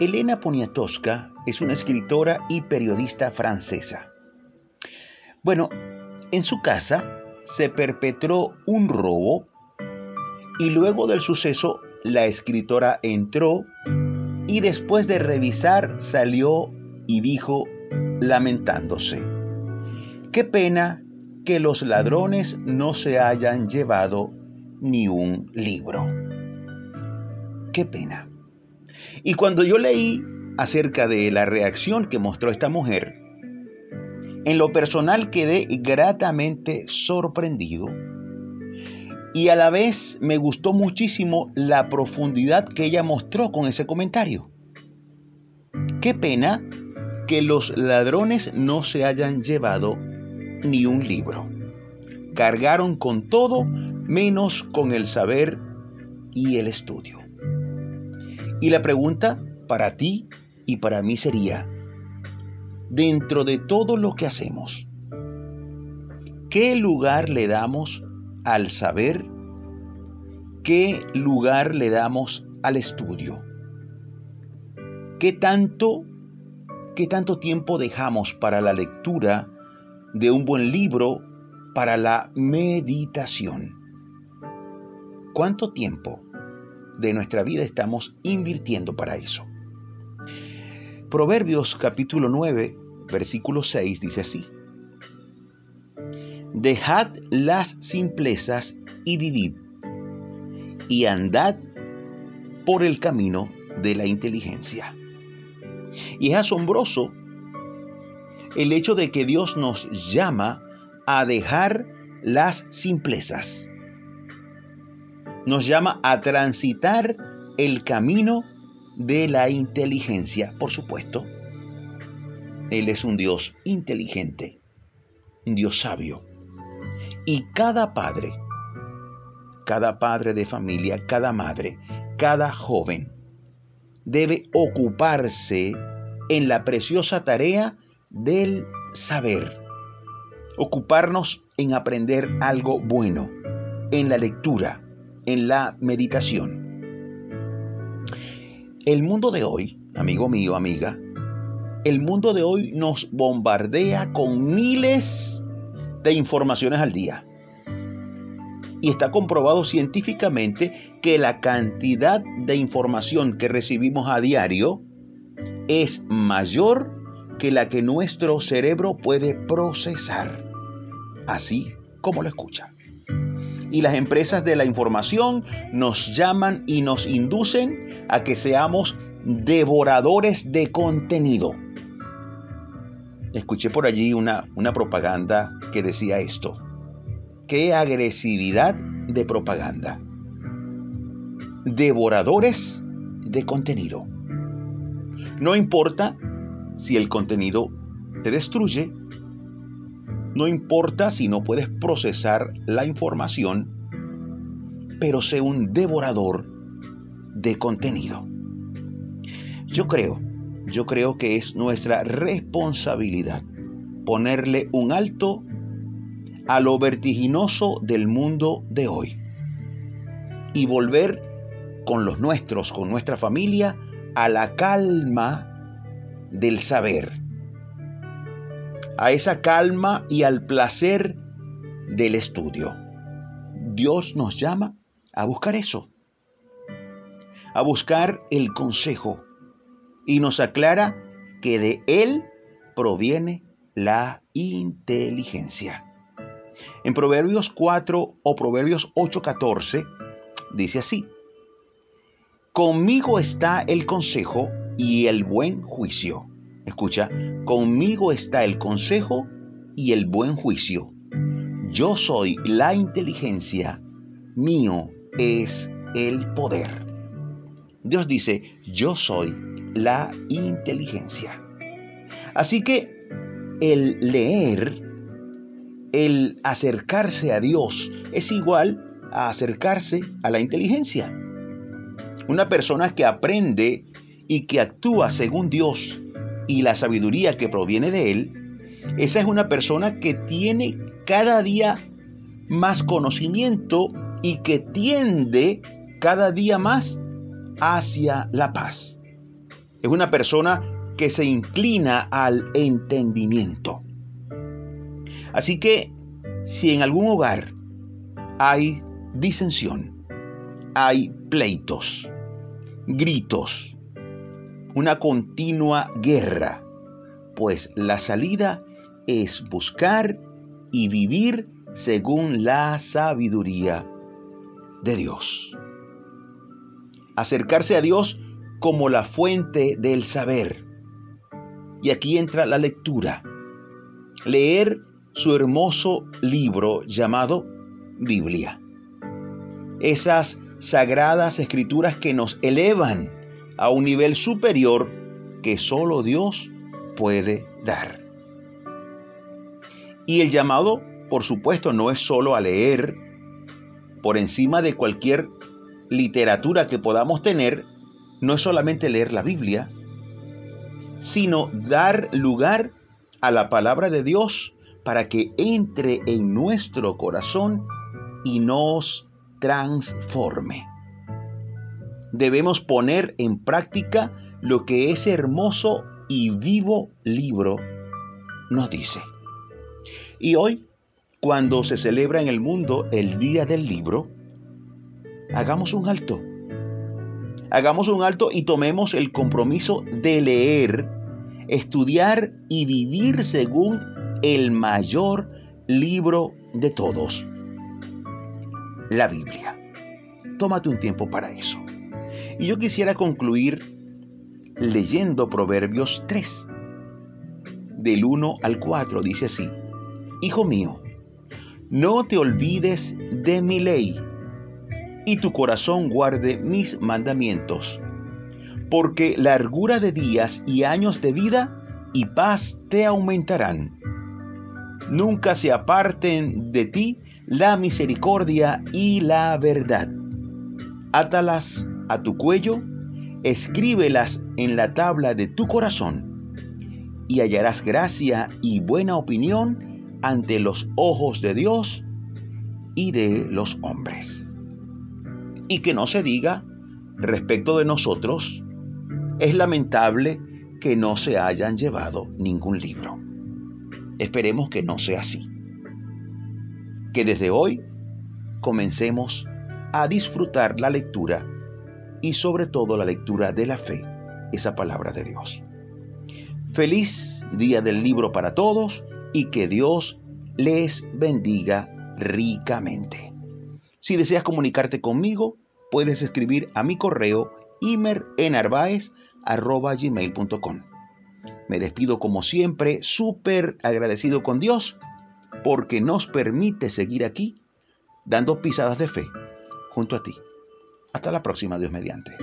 Elena Poniatowska es una escritora y periodista francesa. Bueno, en su casa se perpetró un robo y luego del suceso la escritora entró y después de revisar salió y dijo lamentándose, qué pena que los ladrones no se hayan llevado ni un libro. Qué pena. Y cuando yo leí acerca de la reacción que mostró esta mujer, en lo personal quedé gratamente sorprendido y a la vez me gustó muchísimo la profundidad que ella mostró con ese comentario. Qué pena que los ladrones no se hayan llevado ni un libro. Cargaron con todo menos con el saber y el estudio. Y la pregunta para ti y para mí sería, dentro de todo lo que hacemos, ¿qué lugar le damos al saber? ¿Qué lugar le damos al estudio? ¿Qué tanto, qué tanto tiempo dejamos para la lectura de un buen libro, para la meditación? ¿Cuánto tiempo de nuestra vida estamos invirtiendo para eso? Proverbios capítulo 9, versículo 6 dice así. Dejad las simplezas y vivid, y andad por el camino de la inteligencia. Y es asombroso el hecho de que Dios nos llama a dejar las simplezas. Nos llama a transitar el camino de la inteligencia, por supuesto. Él es un Dios inteligente, un Dios sabio. Y cada padre, cada padre de familia, cada madre, cada joven, debe ocuparse en la preciosa tarea del saber. Ocuparnos en aprender algo bueno, en la lectura, en la meditación. El mundo de hoy, amigo mío, amiga, el mundo de hoy nos bombardea con miles de informaciones al día. Y está comprobado científicamente que la cantidad de información que recibimos a diario es mayor que la que nuestro cerebro puede procesar, así como lo escucha. Y las empresas de la información nos llaman y nos inducen a que seamos devoradores de contenido. Escuché por allí una, una propaganda que decía esto. ¡Qué agresividad de propaganda! Devoradores de contenido. No importa si el contenido te destruye, no importa si no puedes procesar la información, pero sé un devorador de contenido. Yo creo, yo creo que es nuestra responsabilidad ponerle un alto a lo vertiginoso del mundo de hoy y volver con los nuestros, con nuestra familia, a la calma del saber, a esa calma y al placer del estudio. Dios nos llama a buscar eso a buscar el consejo y nos aclara que de él proviene la inteligencia. En Proverbios 4 o Proverbios 8:14 dice así, Conmigo está el consejo y el buen juicio. Escucha, conmigo está el consejo y el buen juicio. Yo soy la inteligencia, mío es el poder. Dios dice, yo soy la inteligencia. Así que el leer, el acercarse a Dios, es igual a acercarse a la inteligencia. Una persona que aprende y que actúa según Dios y la sabiduría que proviene de Él, esa es una persona que tiene cada día más conocimiento y que tiende cada día más hacia la paz. Es una persona que se inclina al entendimiento. Así que si en algún hogar hay disensión, hay pleitos, gritos, una continua guerra, pues la salida es buscar y vivir según la sabiduría de Dios. Acercarse a Dios como la fuente del saber. Y aquí entra la lectura. Leer su hermoso libro llamado Biblia. Esas sagradas escrituras que nos elevan a un nivel superior que solo Dios puede dar. Y el llamado, por supuesto, no es solo a leer por encima de cualquier literatura que podamos tener, no es solamente leer la Biblia, sino dar lugar a la palabra de Dios para que entre en nuestro corazón y nos transforme. Debemos poner en práctica lo que ese hermoso y vivo libro nos dice. Y hoy, cuando se celebra en el mundo el Día del Libro, hagamos un alto. Hagamos un alto y tomemos el compromiso de leer, estudiar y vivir según el mayor libro de todos, la Biblia. Tómate un tiempo para eso. Y yo quisiera concluir leyendo Proverbios 3, del 1 al 4, dice así, Hijo mío, no te olvides de mi ley, y tu corazón guarde mis mandamientos, porque largura de días y años de vida y paz te aumentarán. Nunca se aparten de ti la misericordia y la verdad. Átalas a tu cuello escríbelas en la tabla de tu corazón, y hallarás gracia y buena opinión ante los ojos de Dios y de los hombres. Y que no se diga respecto de nosotros, es lamentable que no se hayan llevado ningún libro. Esperemos que no sea así. Que desde hoy comencemos a disfrutar la lectura y sobre todo la lectura de la fe, esa palabra de Dios. Feliz día del libro para todos y que Dios les bendiga ricamente. Si deseas comunicarte conmigo, puedes escribir a mi correo imerenarvaez.com. Me despido como siempre, súper agradecido con Dios porque nos permite seguir aquí dando pisadas de fe junto a ti. Hasta la próxima, Dios mediante.